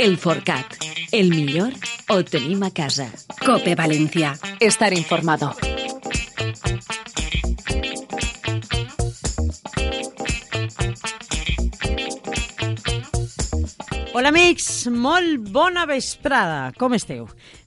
El Forcat. El millor ho tenim casa. Cope València. Estar informado. Hola amics, molt bona vesprada. Com esteu?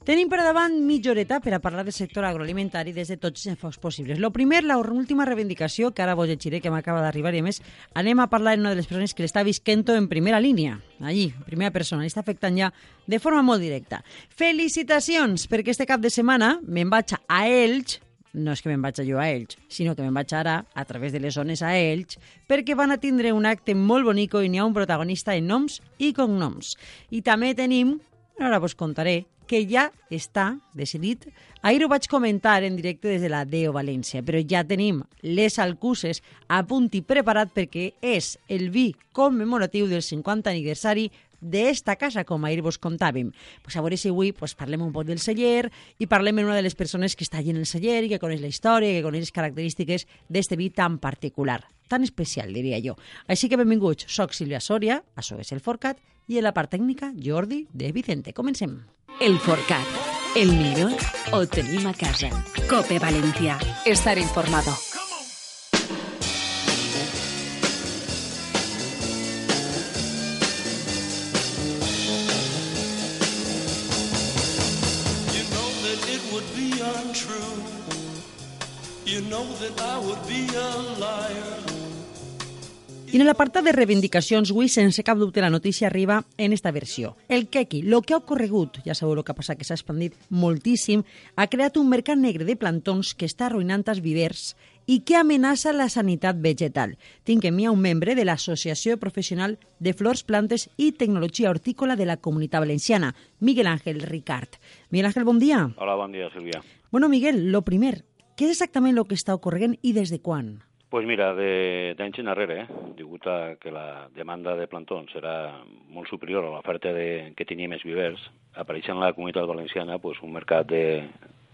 Tenim per davant mitja horeta per a parlar del sector agroalimentari des de tots els enfocs possibles. Lo primer, la última reivindicació, que ara vos llegiré, que m'acaba d'arribar, i a més anem a parlar amb una de les persones que l'està visquent en primera línia, allí, primera persona, l'està afectant ja de forma molt directa. Felicitacions, perquè este cap de setmana me'n vaig a Elx, no és que me'n vaig jo a Elx, sinó que me'n vaig ara a través de les zones a Elx, perquè van a tindre un acte molt bonico i n'hi ha un protagonista en noms i cognoms. I també tenim, ara vos contaré, que ja està decidit. Ahir ho vaig comentar en directe des de la Deo València, però ja tenim les alcuses a punt i preparat perquè és el vi commemoratiu del 50 aniversari d'esta casa, com ahir vos contàvem. Pues a veure si avui pues, parlem un poc del celler i parlem amb una de les persones que està allà en el celler i que coneix la història, que coneix les característiques d'este vi tan particular, tan especial, diria jo. Així que benvinguts, soc Sílvia Sòria, això és el Forcat, i en la part tècnica, Jordi de Vicente. Comencem. El Forcat. El millor ho tenim a casa. Cope València. Estar informado. I en l'apartat de reivindicacions, avui, sense cap dubte, la notícia arriba en esta versió. El quequi, lo que ha ocorregut, ja sabeu el que ha passat, que s'ha expandit moltíssim, ha creat un mercat negre de plantons que està arruïnant els vivers i que amenaça la sanitat vegetal. Tinc en mi un membre de l'Associació Professional de Flors, Plantes i Tecnologia Hortícola de la Comunitat Valenciana, Miguel Ángel Ricard. Miguel Ángel, bon dia. Hola, bon dia, Sílvia. Bueno, Miguel, lo primer, què és exactament el que està ocorrent i des de quan? pues mira, de- d'anys enrere, eh, degut a que la demanda de plantons era molt superior a l'oferta de- que teníem els vivers, apareix en la comunitat valenciana pues, un mercat de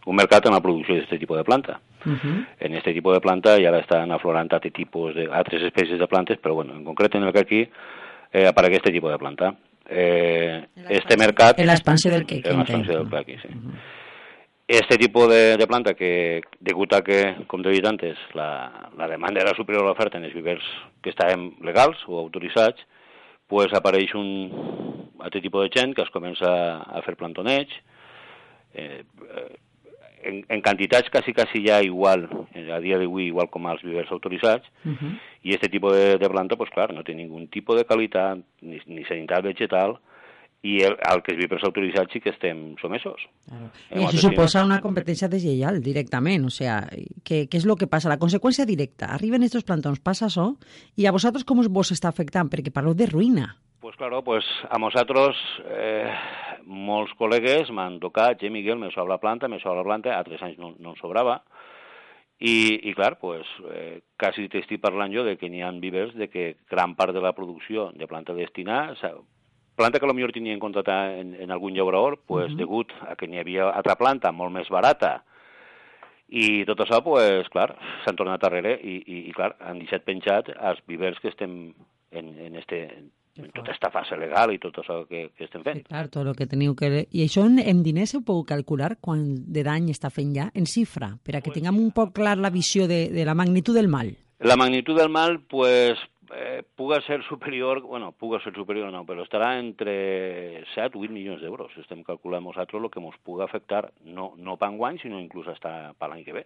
un mercat en la producció d'aquest tipus de planta. Uh -huh. En aquest tipus de planta ja estan aflorant altres tipus de, altres espècies de plantes, però bueno, en concret en el que aquí eh, apareix aquest tipus de planta. Eh, este mercat... En l'expansió del quequi. En l'expansió del entenc. quequi, sí. Este tipo de, de planta que, degut a que, com t'he dit antes, la, la demanda era superior a l'oferta en els vivers que estaven legals o autoritzats, pues apareix un altre tipus de gent que es comença a fer plantoneig, eh, en, en quantitats quasi, quasi ja igual, a dia d'avui igual com als vivers autoritzats, Uh -huh. i aquest tipus de, de planta, pues, clar, no té ningun tipus de qualitat, ni, ni sanitat vegetal, i el, al que els vivers autoritzats sí que estem somesos. Claro. Eh, I això suposa una competència deslleial directament, o sea, què, és el que passa? La conseqüència directa, arriben estos plantons, passa això, i a vosaltres com vos està afectant? Perquè parleu de ruïna. Pues claro, pues a nosaltres eh, molts col·legues m'han tocat, eh, Miguel, me sobra la planta, me sobra la planta, a tres anys no, no sobrava, i, i clar, pues, eh, quasi t'estic parlant jo de que n'hi ha vivers de que gran part de la producció de planta destinada, planta que potser tenien contratat en, en algun llaurador, pues, uh -huh. degut a que n'hi havia altra planta molt més barata, i tot això, pues, clar, s'han tornat darrere i, i, i, clar, han deixat penjat els vivers que estem en, en, este, en tota esta fase legal i tot això que, que estem Sí, fent. clar, tot el que teniu que... I això en, en diners ho podeu calcular quan de dany està fent ja, en xifra, per a que tinguem un poc clar la visió de, de la magnitud del mal. La magnitud del mal, pues, eh, puga ser superior, bueno, puga ser superior no, però estarà entre 7 o 8 milions d'euros. Estem calculant nosaltres el que ens puga afectar, no, no per enguany, sinó inclús hasta per l'any que ve.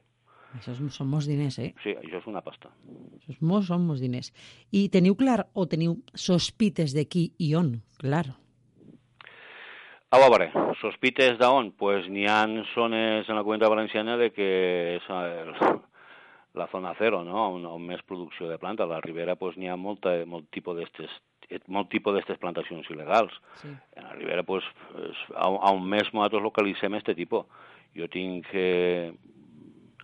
Això és, són molts diners, eh? Sí, això és una pasta. Això és molts, són molts diners. I teniu clar o teniu sospites de qui i on? Clar. A veure, sospites d'on? Pues n'hi ha zones en la comunitat valenciana de que la zona zero, no? on, on més producció de planta. A la Ribera pues, n'hi ha molta, molt tipus d'estes molt tipus d'estes plantacions il·legals. Sí. En la Ribera, pues, és, on, on més nosaltres localitzem este tipus. Jo tinc eh,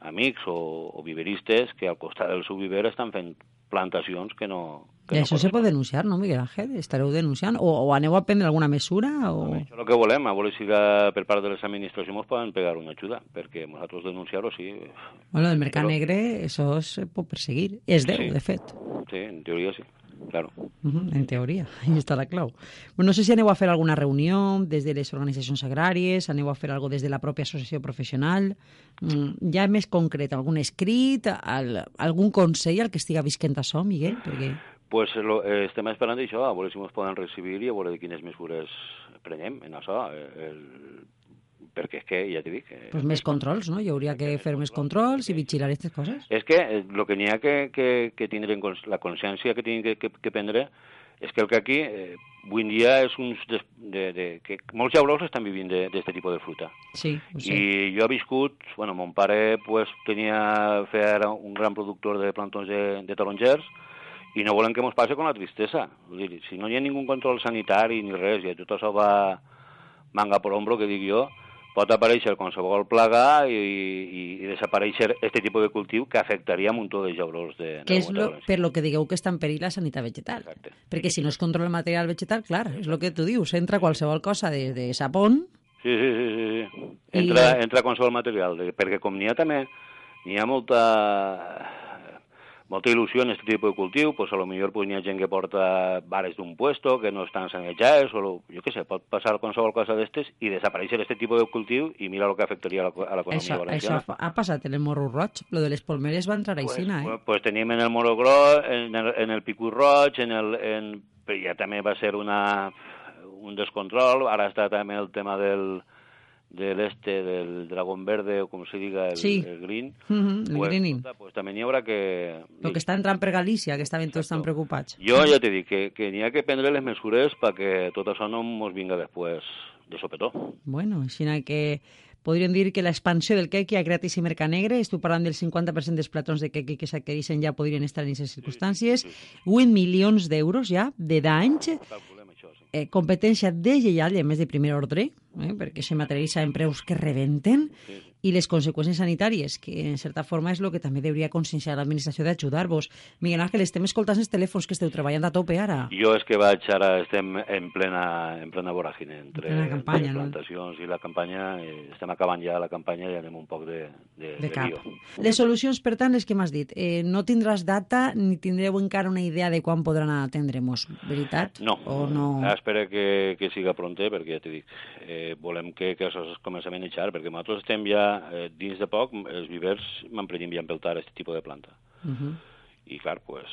amics o, o viveristes que al costat del seu viver estan fent plantacions que no... Que I no això se pot denunciar, no, Miguel Ángel? Estareu denunciant? O, o aneu a prendre alguna mesura? O... Això és el que volem, a veure si la, per part de les administracions ens poden pegar una ajuda, perquè nosaltres denunciar-ho sí, Bueno, el mercat Però- negre, això se pot perseguir. És deu, Sí. de fet. sí, en teoria sí, claro. Ujú, en teoria, ahí està la clau. Bueno, no sé si aneu a fer alguna reunió des de les organitzacions agràries, aneu a fer algo des de la pròpia associació professional, mm, ja més concret, algun escrit, al, algun consell al que estiga visquent això, Miguel? Perquè... pues lo, eh, estem esperant això, a veure si ens poden recibir i a veure quines mesures prenem en això, eh, el, perquè és que, ja t'he dit... Eh, Pues més controls, no? Hi hauria que fer més controls i vigilar aquestes coses. És que el que n'hi ha que, que, que tindre en cons- la consciència que tinguin que, que, que prendre és que el que aquí, eh, avui en dia, és uns des, de, de, que molts llaurors estan vivint d'aquest tipus de fruita. Sí, ho sé. I jo he viscut, bueno, mon pare pues, tenia, era un gran productor de plantons de, de tarongers i no volem que ens passi con la tristesa. Dir, si no hi ha ningú control sanitari ni res, i tot això va manga por hombro, que dic jo, pot aparèixer qualsevol plaga i, i, i desaparèixer este tipus de cultiu que afectaria un muntó de llaurors de, que és lo, per lo que digueu que està en perill la sanitat vegetal. Exacte. Perquè si no es controla el material vegetal, clar, és el que tu dius, entra qualsevol cosa de, de sapón, Sí, sí, sí, sí. sí. I- Entra, entra qualsevol material, perquè com n'hi ha també, n'hi ha molta molta il·lusió en aquest tipus de cultiu, pues a lo millor pues, n'hi ha gent que porta bares d'un puesto que no estan sanejats, o lo, jo què sé, pot passar qualsevol cosa d'estes i desaparèixer aquest tipus de cultiu i mira el que afectaria a la- a l'economia això, això valenciana. ha, passat en el Morro Roig, lo de les polmeres va entrar pues, aixina, eh? pues, pues teníem en el Moro Gros, en el, en el Picu Roig, en el, en, ja també va ser una, un descontrol, ara està també el tema del de l'este, del dragón verde, o com se diga, el, Sí. el green. Mhm, el greening. escolta, pues també n'hi haurà que... Lo que està entrant per Galícia, que estaven tots tan preocupats. Jo ja t'he dit que, que n'hi ha que prendre les mesures perquè tot això no ens vinga després de sopetó. Bueno, així que podríem dir que l'expansió del quequi ha creat aquest mercat negre, estic parlant del 50% dels platons de quequi que s'adquireixen ja podrien estar en aquestes circumstàncies, 8 milions d'euros ja de danys. Eh, competència deslleial i a més de primer ordre, eh, perquè se materialitza en preus que rebenten, i les conseqüències sanitàries, que en certa forma és el que també hauria conscienciar l'administració d'ajudar-vos. Miguel Ángel, estem escoltant els telèfons que esteu treballant a tope ara. Jo és que vaig ara, estem en plena, en plena voràgine entre En plena campanya, les no? plantacions i la campanya, estem acabant ja la campanya i anem un poc de, de, de cap. lío. Les solucions, per tant, les que m'has dit, eh, no tindràs data ni tindreu encara una idea de quan podran atendre'ns, veritat? No, O no... espero que, que siga pronte, perquè ja t'he dit, eh, volem que, que això es comenci a manejar, perquè nosaltres estem ja, eh, dins de poc, els vivers m'emprenyem ja a empeltar aquest tipus de planta. Uh -huh. I, clar, pues,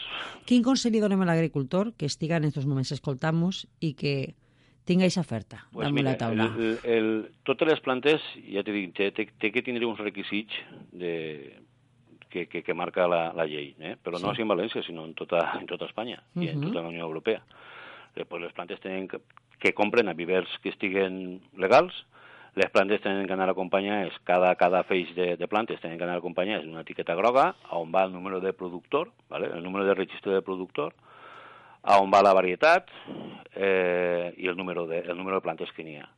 Quin consell li donem a l'agricultor que estiga en aquests moments escoltant-nos i que tinga aquesta oferta pues damunt mira, la taula? el, el, totes les plantes, ja t'he dit, té, té, té que tindre uns requisits de, que, que, que marca la, la llei, eh? però no Sí. sí. en València, sinó en tota, en tota Espanya uh -huh. i en Mhm. tota la Unió Europea. Després les plantes tenen que, que compren a vivers que estiguen legals, les plantes tenen que anar acompanyades, cada, cada feix de, de plantes tenen que anar acompanyades d'una etiqueta groga, on va el número de productor, ¿vale? el número de registre de productor, a on va la varietat eh, i el número, de, el número de plantes que n'hi ha.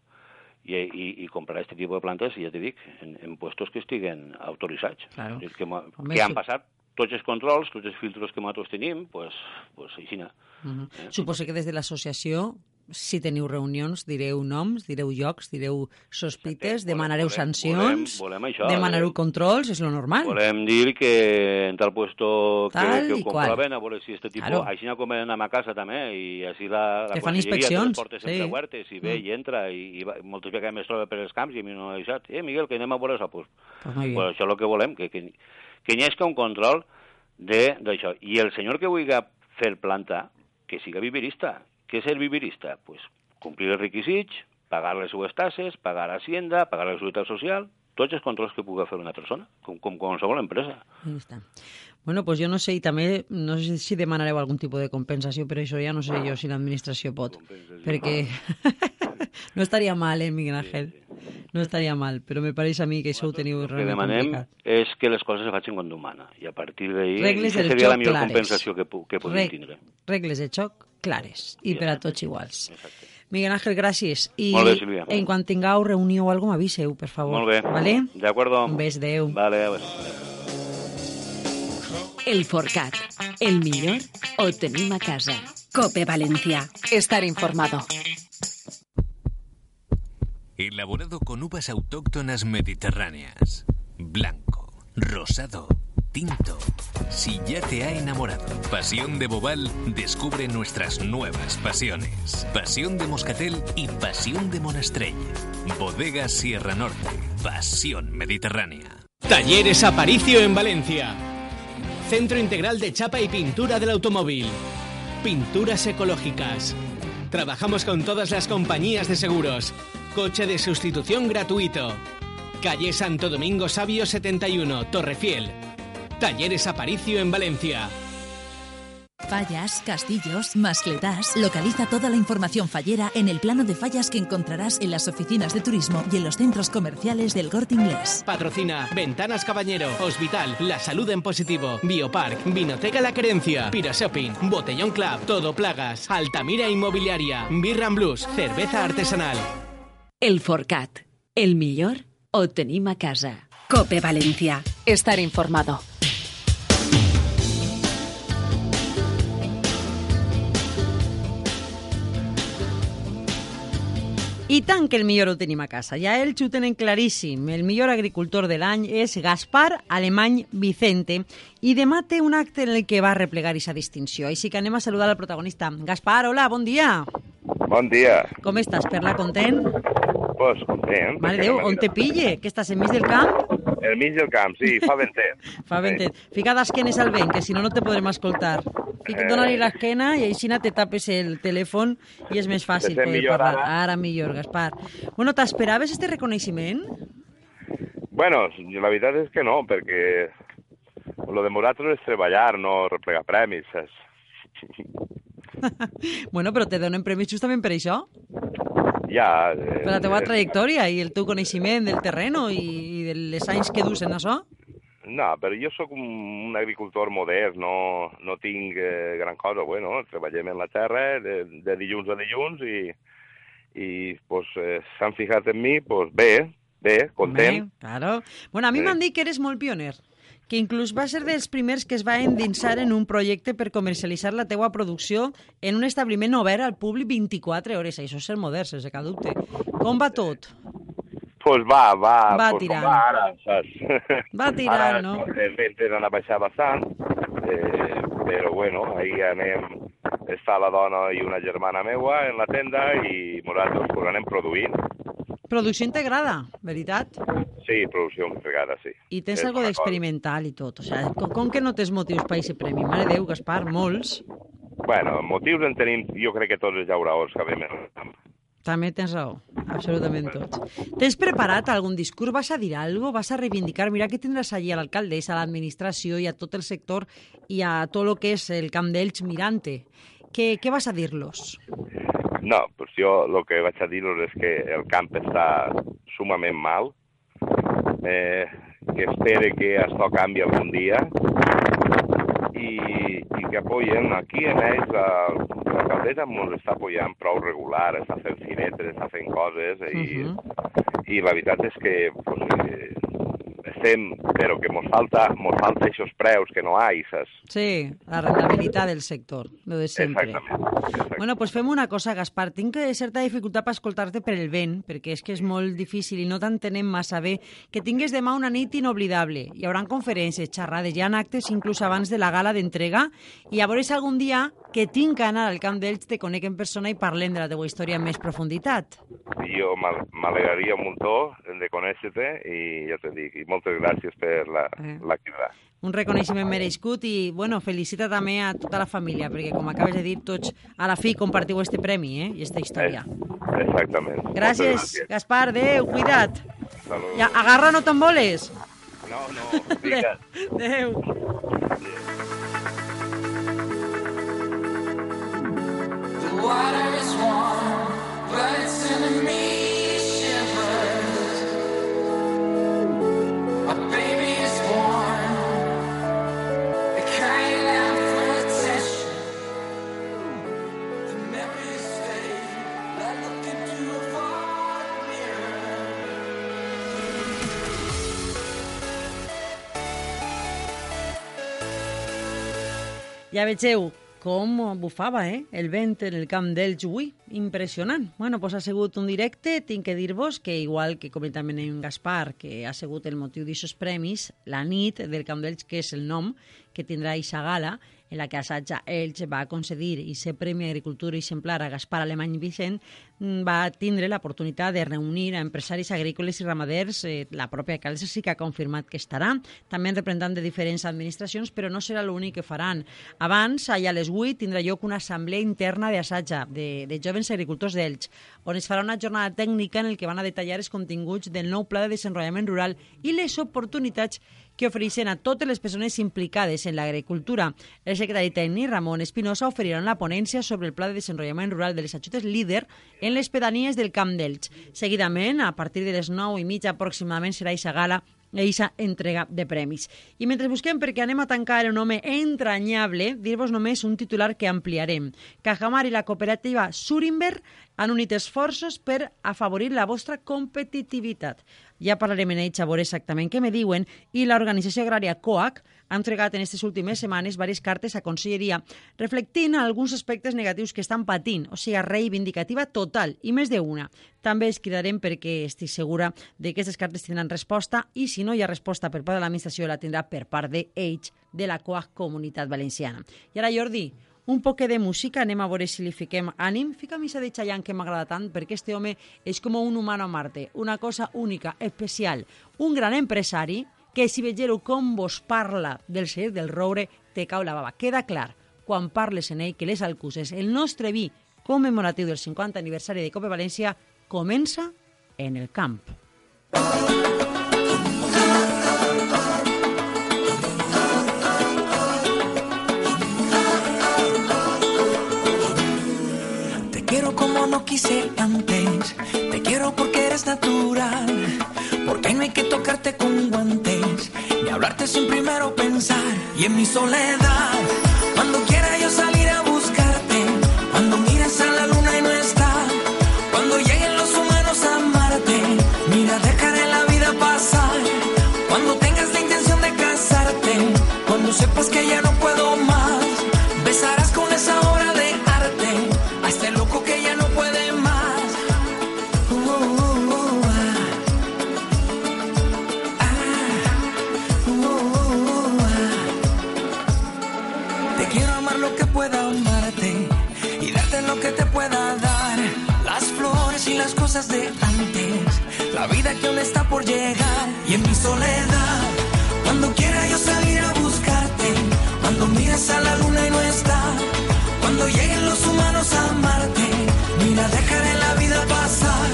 I, i, i comprar aquest tipus de plantes, ja t'he dit, en, en puestos que estiguen autoritzats. Claro. És que, que han passat tots els controls, tots els filtres que nosaltres tenim, pues, pues així. Uh -huh. Suposo que des de l'associació, si teniu reunions, direu noms, direu llocs, direu sospites, demanareu Volem- sancions, volem- volem això, demanareu eh? controls, és lo normal. Volem dir que en tal puesto que, Tal que i ho comproven, a veure si este tipus... Claro. Així no com anem a casa també, i així la, la Que fan inspeccions, les portes sempre sí. obertes, i ve Mm. i entra, i, i va, moltes vegades més troba per els camps, i a mi no m'ha deixat. Eh, Miguel, que anem a veure això. Pues, Pues pues això és el que volem, que, que, que hi hagi un control de- d'això. I el senyor que vulgui fer planta, que siga viverista. És ser viverista? Pues complir els requisits, pagar les seues tasses, pagar Hacienda, pagar la Seguretat Social, tots els controls que pugui fer una persona, com, com qualsevol empresa. Ahí està. Bueno, pues jo no sé, i també no sé si demanareu algun tipus de compensació, però això ja no sé jo si l'administració pot, perquè no estaria mal, eh, Miguel Ángel? no estaria mal, però me pareix a mi que això ho teniu El que realment demanem complicat. és que les coses es facin com Déu mana, i a partir d'ahir seria la joc millor clares. compensació que, que podem Reg- tindre. regles de xoc clares i per a tots iguals. Exacte. Miguel Ángel, gràcies. I Molt bé, Sílvia. en quan tingueu reunió o alguna m'aviseu, per favor. Molt bé. Vale? De acuerdo. Un bes, adeu. Vale, a veure. El Forcat. El millor ho tenim a casa. Cope Valencia. Estar informado. Elaborado con uvas autóctonas mediterráneas. Blanco, rosado, tinto. Si ya te ha enamorado Pasión de Bobal, descubre nuestras nuevas pasiones. Pasión de Moscatel y Pasión de Monastrell. Bodega Sierra Norte. Pasión mediterránea. Talleres Aparicio en Valencia. Centro Integral de Chapa y Pintura del Automóvil. Pinturas ecológicas. Trabajamos con todas las compañías de seguros. Coche de sustitución gratuito. Calle Santo Domingo Sabio 71, Torrefiel. Talleres Aparicio en Valencia. Fallas, castillos, mascletás. Localiza toda la información fallera en el plano de fallas que encontrarás en las oficinas de turismo y en los centros comerciales del Corte Inglés. Patrocina Ventanas Caballero, Hospital, La Salud en Positivo, Biopark, Vinoteca La Querencia, Pira Shopping, Botellón Club, Todo Plagas, Altamira Inmobiliaria, Birran Blues, Cerveza Artesanal. El Forcat. El millor tenim a casa. Cope Valencia. Estar informado. I tant que el millor ho tenim a casa. Ja ells ho tenen claríssim. El millor agricultor de l'any és Gaspar Alemany Vicente i demà té un acte en el que va replegar aquesta distinció. Així que anem a saludar al protagonista. Gaspar, hola, bon dia. Bon dia. Com estàs, Perla? Content? Pues content. Mare Déu, on te pille? Que estàs enmig del camp? El mig del camp, sí, fa ventet. Fa ventet. Fica d'esquenes al vent, que si no, no te podrem escoltar. Fica, Eh. dona-li l'esquena i així te tapes el telèfon i és més fàcil poder millor parlar. ara? Ara millor, Gaspar. Bueno, t'esperaves este reconeixement? Bueno, la veritat és que no, perquè lo de nosaltres és treballar, no replegar premis, saps? Bueno, però te donen premis justament per això, Ja... Eh, per la teva eh, trajectòria i el teu coneixement del terreno i, i de les anys que dus en això. No, però jo sóc un, un agricultor modern, no, no tinc eh, gran cosa. Bueno, treballem en la terra de, de dilluns a dilluns i, i pues, eh, s'han fijat en mi, pues, bé, bé, content. Bé, claro. Bueno, a mi Sí. m'han dit que eres molt pioner, que inclús va ser dels primers que es va endinsar en un projecte per comercialitzar la teua producció en un establiment obert al públic 24 hores. Això és ser modern, sense cap dubte. Com va tot? Pues va, va, Va pues tirant. com va ara, saps? Va tirant, ara, no? Els ventres han baixat bastant, eh, però bueno, ahir anem, està la dona i una germana meua en la tenda i nosaltres pues, anem produint. Producció integrada, veritat? Sí, producció entregada, sí. I tens És algo d'experimental i tot. O sigui, com, com que no tens motius per aquest premi? Mare Déu, Gaspar, molts. Bueno, motius en tenim, jo crec que tots els llauraors que vam. També tens raó, absolutament tots. Tens preparat algun discurs? Vas a dir alguna Vas a reivindicar? Mira que tindràs allí a l'alcaldessa, a l'administració i a tot el sector i a tot el que és el camp d'Elx mirante. Què, què vas a dir-los? No, pues jo el que vaig a dir-vos és que el camp està sumament mal, eh, que espere que això canvi algun dia. I, i que apoyen. Aquí en ells la, l'alcaldessa ens està apoyant prou regular, està fent finetres, està fent coses i, Mhm. i la veritat és que pues, eh, estem, però que mos falta, mos falta aquests preus que no hi, saps? Sí, la rentabilitat del sector, lo de sempre. Exactament. exactament. Bueno, pues fem una cosa, Gaspar. Tinc eh, certa dificultat per escoltar-te per el vent, perquè és que és molt difícil i no t'entenem massa bé. Que tingues demà una nit inoblidable. Hi haurà conferències, xerrades, hi ha actes inclús abans de la gala d'entrega i llavors algun dia que tinc que anar al camp d'Elx, te conec en persona i parlem de la teva història amb més profunditat. Jo m'al- m'alegraria un muntó de conèixer-te i ja te dic, i moltes gràcies per la, Eh. la crida. Un reconeixement merescut i, bueno, felicita també a tota la família, perquè, com acabes de dir, tots a la fi compartiu este premi, eh?, i esta història. Eh, exactament. Gràcies, Moltes gràcies. Gaspar, adeu, cuida't. Salut. Ja, agarra, no te'n voles. No, no, vinga. Adeu. The water is warm, but it's sending me Ja vegeu com bufava, eh? El vent en el camp d'Elx avui. Impressionant. Bueno, doncs ha sigut un directe. Tinc que dir-vos que, igual que comentàvem en Gaspar, que ha sigut el motiu d'aixòs premis, la nit del camp d'Elx, que és el nom que tindrà eixa gala, en la que Assatja Elx va concedir i ser Premi Agricultura Exemplar a Gaspar Alemany Vicent, mm, va tindre l'oportunitat de reunir a empresaris agrícoles i ramaders. Eh, la pròpia alcaldessa sí que ha confirmat que estarà, també representant de diferents administracions, però no serà l'únic que faran. Abans, allà a les 8, tindrà lloc una assemblea interna d'Assatja, de, de jovens agricultors d'Elx, on es farà una jornada tècnica en el que van a detallar els continguts del nou pla de desenvolupament rural i les oportunitats que ofereixen a totes les persones implicades en l'agricultura. El secretari tècnic, Ramon Espinosa, oferirà una ponència sobre el pla de desenvolupament rural de les ajudes líder en les pedanies del Camp d'Elx. Seguidament, a partir de les 9 i mitja aproximadament, serà eixa gala eixa entrega de premis. I mentre busquem perquè anem a tancar un home entranyable, dir-vos només un titular que ampliarem. Cajamar i la cooperativa Surinver han unit esforços per afavorir la vostra competitivitat. Ja parlarem en ells a veure exactament què me diuen i l'organització agrària COAC ha entregat en aquestes últimes setmanes diverses cartes a Conselleria reflectint alguns aspectes negatius que estan patint, o sigui, reivindicativa total i més d'una. També es cridarem perquè estic segura de que aquestes cartes tindran resposta i si no hi ha resposta per part de l'administració la tindrà per part d'ells, de la COAC Comunitat Valenciana. I ara, Jordi, un poc de música, anem a veure si li fiquem ànim. Fica missa de Chayanne que m'agrada tant, perquè este home és com un humano a Marte, una cosa única, especial, un gran empresari que si vegeu com vos parla del ser del roure, te cau la bava. Queda clar, quan parles en ell, que les alcuses, el nostre vi commemoratiu del 50 aniversari de Copa València comença en el camp. Te no quise antes, te quiero porque eres natural, porque no hay que tocarte con guantes, ni hablarte sin primero pensar. Y en mi soledad, soledad, cuando quiera yo salir a buscarte, cuando mires a la luna y no está, cuando lleguen los humanos a amarte, mira, dejaré la vida pasar.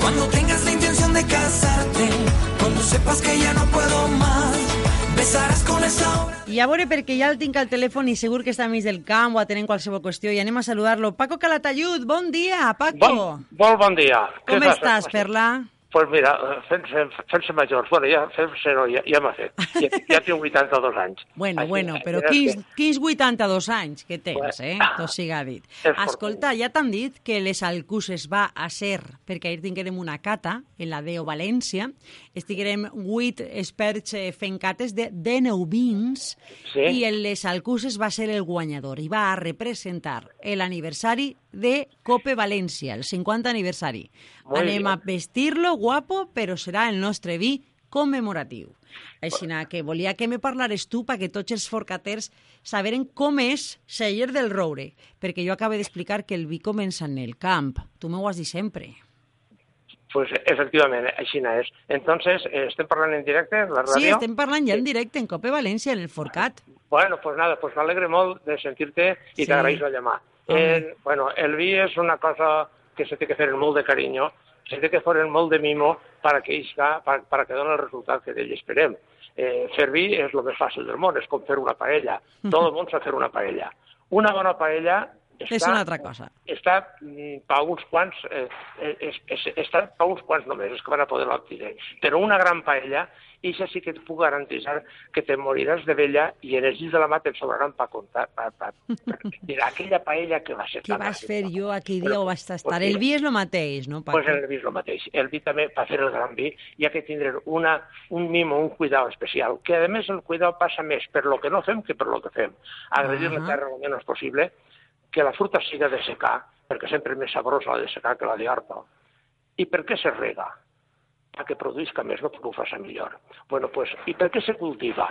Cuando tengas la intención de casarte, cuando sepas que ya no puedo más, besarás con esa obra. I a veure, perquè ja el tinc al telèfon i segur que està a mig del camp o atenent qualsevol qüestió i anem a saludar-lo. Paco Calatayud, bon dia, Paco. Bon, molt bon dia. Com Què estàs, passa? Perla? Pues mira, fent-se fent majors. Bueno, ja fent-se no, ja, ja m'ha fet. Ja, ja tinc 82 anys. Bueno, Així, bueno, però quins, que- quins 82 anys que tens, Bueno. eh? Tot siga dit. Escolta, ja t'han dit que les Alcuses va a ser, perquè ahir tinguérem una cata en la Deo València, estiguérem 8 experts eh, fent cates de, de nou vins Sí. i el les Alcuses va ser el guanyador i va a representar l'aniversari de Cope València, el 50 aniversari. Muy Anem bien. a vestir-lo guapo, però serà el nostre vi commemoratiu. Així que volia que me parlares tu perquè tots els forcaters saberen com és Celler del Roure, perquè jo acabo d'explicar que el vi comença en el camp. Tu m'ho has dit sempre. Pues efectivament, així és. Entonces, eh, estem parlant en directe la ràdio? Sí, estem parlant ja en directe en Cope València, en el Forcat. Bueno, pues nada, pues m'alegre molt de sentir-te i Sí. t'agraeixo la llamada. Home. Eh, bueno, el vi és una cosa que se té que fer amb molt de carinyo, se té que fer amb molt de mimo para que, isca, para, para que doni el resultat que d'ell esperem. Eh, fer vi és el més fàcil del món, és com fer una paella. Tot el món sap fer una paella. Una bona paella És una altra cosa. Està mm, per uns quants, eh, eh, és, és, està per uns quants només, els que van a poder l'obtenir. Però una gran paella, i això sí que et puc garantir que te moriràs de vella i en els llits de la mà te'n sobraran per comptar. Pa, pa, pa. Mira, aquella paella que va ser Què vas fer jo aquell dia Però, o vas estar? pues el vi és el mateix, no, Paco? Pues el vi és el mateix. El vi també, per fer el gran vi, hi ha que tindre una, un mimo, un cuidado especial, que a més el cuidado passa més per lo que no fem que per lo que fem. Agredir la Ahà. terra el menys possible, que la fruta siga de secar, perquè sempre és més sabrosa la de secar que la de horta. I per què se rega? Perquè produïsca més, no perquè ho faça millor. Bueno, pues, I per què se cultiva?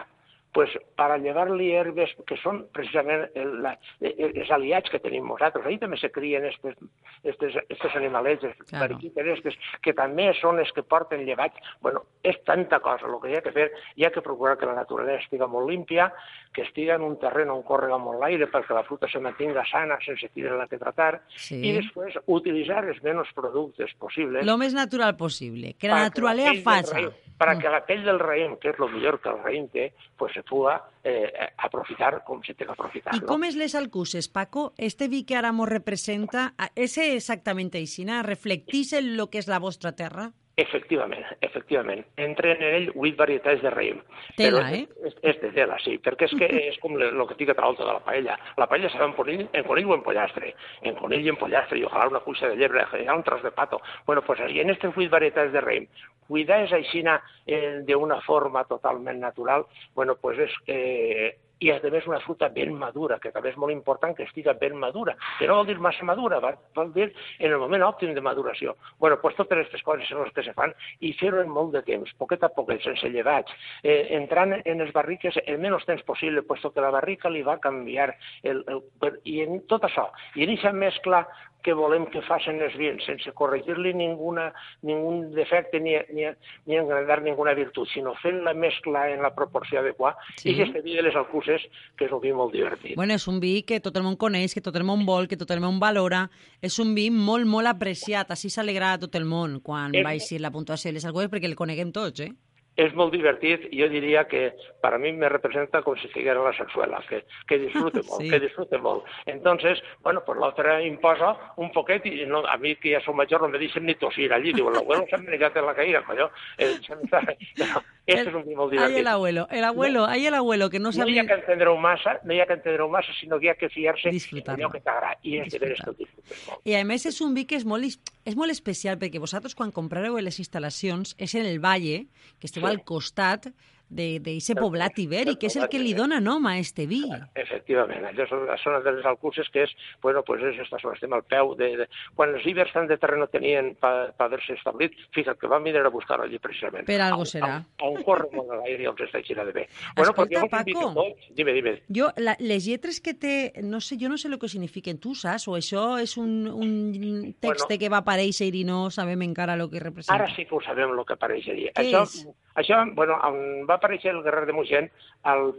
Pues para llevar-li herbes que són precisament el, la, el, els aliats que tenim nosaltres. Ahí també se crien estes, estes, estes animalets, Claro. periquites, estes, que també són els que porten llevats. Bueno, és tanta cosa el que hi ha que fer. Hi ha que procurar que la naturalesa estigui molt límpia, que estigui en un terreny on correga molt l'aire perquè la fruta se mantinga sana sense tindre-la que tratar, Sí. i després utilitzar els menys productes possibles Lo més natural possible, que la naturaleza faça. para que la pell del raïm, que és el millor que el raïm té, pues se puga eh, aprofitar com se té que aprofitar. I com és les alcuses, Paco? Este vi que ara mos representa, a- és exactament aixina? Reflectís en lo que és la vostra terra? Efectivament, efectivament. Entren en ell vuit varietats de raïm. Tela, Però eh? És, és de tela, sí, perquè és que és com el que dic a l'altra de la paella. La paella se fa en conill, en conill o en pollastre. En conill i en pollastre, i ojalà una cuixa de llebre, i un tros de pato. Bueno, pues en aquestes vuit varietats de raïm, cuidar és aixina eh, d'una forma totalment natural, bueno, pues és... Eh, i a més una fruta ben madura, que també és molt important que estiga ben madura, que no vol dir massa madura, vol dir en el moment òptim de maduració. bueno, pues totes aquestes coses són les que se fan i fer-ho en molt de temps, poquet a poquet, sense llevats, eh, entrant en les barriques el menys temps possible, puesto que la barrica li va canviar, el, el, i en tot això, i en aquesta mescla que volem que facin els vins, sense corregir-li ninguna, ningun defecte ni, ni, ni engrandar ninguna virtut, sinó fent la mescla en la proporció adequada, Sí. i aquest vi de les alcuses, que és un vi molt divertit. Bueno, és un vi que tot el món coneix, que tot el món vol, que tot el món valora. És un vi molt, molt apreciat. Així s'alegrarà tot el món quan És- baixi la puntuació de les alcuses, perquè el coneguem tots, eh? És molt divertit i jo diria que per a mi me representa com si estiguera a la sarsuela, que, que disfrute molt, Sí. que disfrute molt. Entonces, bueno, pues l'altre imposa un poquet i no, a mi que ja som major no me deixen ni tossir allí. Diu, l'abuelo s'ha menjat en la caïra, colló. Eh, no, este és un vi molt Ahí divertit. el abuelo, el abuelo, ahí el abuelo, que no No hi sabia... ha que entendre-ho massa, no hi ha que entendre-ho massa, sinó que hi ha que fiar-se en allò que t'agrada. I és de veres que Disfrutar. ho disfrutes molt. I a més és un vi que és molt, és molt especial perquè vosaltres quan comprareu les instal·lacions és en el Valle, que esteu Sí. al costat d'aquest El- poblat ibèric, que és el que li dona nom a este vi. Efectivament, allò són zona de les Alcuses, que és, bueno, pues és esta zona, estem al peu de... de quan els ibers tant de terreno tenien per pa haver-se establit, fíjate que van vindre a buscar allí precisament. Per algo serà. On, on corre molt l'aire i els està girant de bé. Bueno, Escolta, Paco. a tots... Dime, dime. Jo, la, les lletres que té, no sé, jo no sé el que signifiquen, tu saps? O això és un, un text Bueno. que va aparèixer i no sabem encara el que representa. Ara sí que ho sabem el que apareixeria. Què això, és? Això, bueno, on va aparèixer el guerrer de Moixent, el,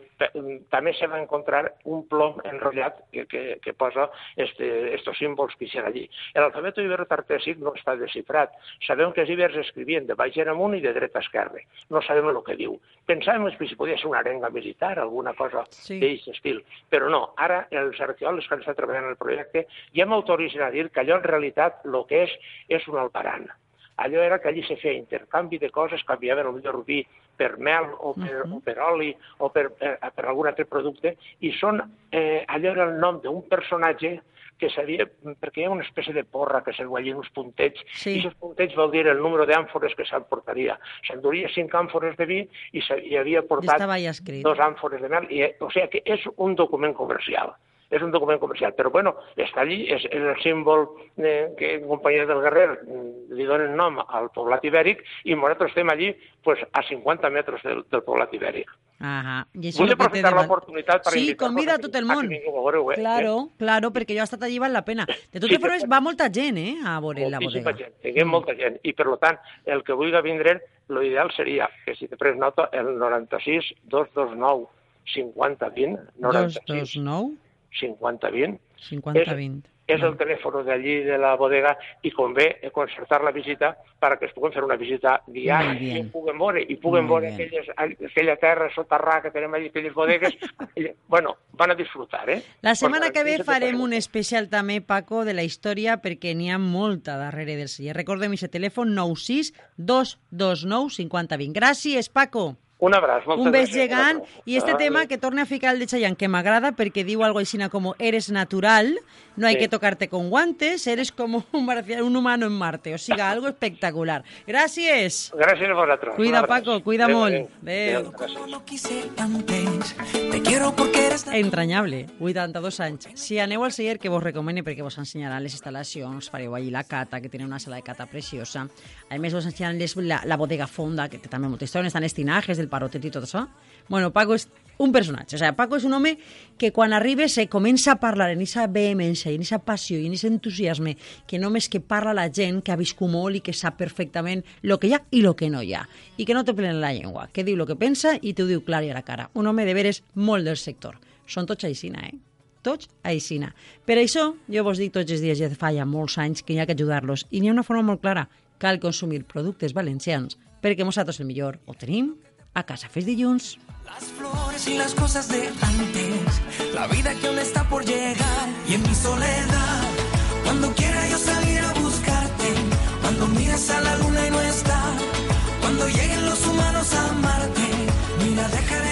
també se va encontrar un plom enrotllat que, que, que posa este, estos símbols que hi ha allí. L'alfabet iberotartèsic no està descifrat. Sabem que els ibers escrivien de baix en amunt i de dreta a esquerra. No sabem el que diu. Pensàvem que si podia ser una arenga militar, alguna cosa Sí. d'aquest estil. Però no, ara els arqueòlegs que han estat treballant en el projecte ja m'autoritzen a dir que allò en realitat el que és és un alparan. Allò era que allí se feia intercanvi de coses, canviaven el millor vi per mel o per, o per oli o per, per, per algun altre producte, i són, eh, allò era el nom d'un personatge que sabia, perquè hi ha una espècie de porra que se guanyien uns puntets, Sí. i aquests puntets vol dir el número d'àmfores que s'emportaria. S'enduria cinc àmfores de vi i, se, i havia portat ja dos àmfores de mel, i, eh, o sigui que és un document comercial és un document comercial, però bueno, està allí, és, és el símbol eh, que en companyia del Guerrer mm, li donen nom al poblat ibèric i nosaltres estem allí pues, a 50 metres del, del poblat ibèric. Ahà. I això Vull aprofitar l'oportunitat per Sí, invitar-vos convida a tot el món. vingueu a veure-ho, eh? Claro, claro, perquè jo he estat allí val la pena. De totes Sí, formes, va molta gent, eh, a veure la bodega. gent, tinguem molta gent. I, per tant, el que vulgui vindre, lo ideal seria que, si te pres nota, el 96 229 50 20, 96 229 50 20, 50 20. que és el telèfon d'allí de la bodega, i convé concertar la visita perquè es puguen fer una visita guiada i puguen veure, i puguen Muy veure aquelles, aquella terra soterrà que tenim allí, aquelles bodegues, bueno, van a disfrutar, eh? La setmana Perquè que ve farem un especial també, Paco, de la història, perquè n'hi ha molta darrere del celler. Recordem aquest telèfon 96 229 5020. Gràcies, Paco. Un abraç, moltes Un bes gegant. I este Ah, tema que torne a ficar el de Chayanne, que m'agrada perquè diu algo així com eres natural, no hay Sí. que tocarte con guantes, eres como un, marciano, un humano en Marte. O siga, algo espectacular. Gràcies. Gràcies a vosaltres. Cuida. Paco, cuida molt. adéu. Adéu. Adéu, gràcies. Te quiero porque eres Entranyable, 82 anys. Si aneu al celler que vos recomane perquè vos ensenyaran les instal·lacions, fareu allí la cata, que tenen una sala de cata preciosa. A més, vos ensenyaran les, la, la bodega fonda, que té també molta història, estan els tinajes del parotet i tot això. Bueno, Paco és un personatge. O sea, Paco és un home que quan arriba se comença a parlar en aquesta vehemència, en aquesta passió i en aquest entusiasme que només que parla la gent que ha viscut molt i que sap perfectament el que hi ha i el que no hi ha. I que no te plena la llengua, que diu el que pensa i t'ho diu clar i a la cara. Un home de veres molt del sector. Són tots aixina, eh? Tots aixina. Per això, jo vos dic tots els dies, ja fa ja molts anys que hi ha que ajudar-los. I n'hi ha una forma molt clara. Cal consumir productes valencians perquè nosaltres el millor ho tenim a casa. Fes dilluns. Las flores y las cosas de antes, la vida que aún está por llegar y en mi soledad, cuando quiera yo salir a buscarte, cuando mires a la luna y no está, cuando lleguen los humanos a amarte, mira dejaré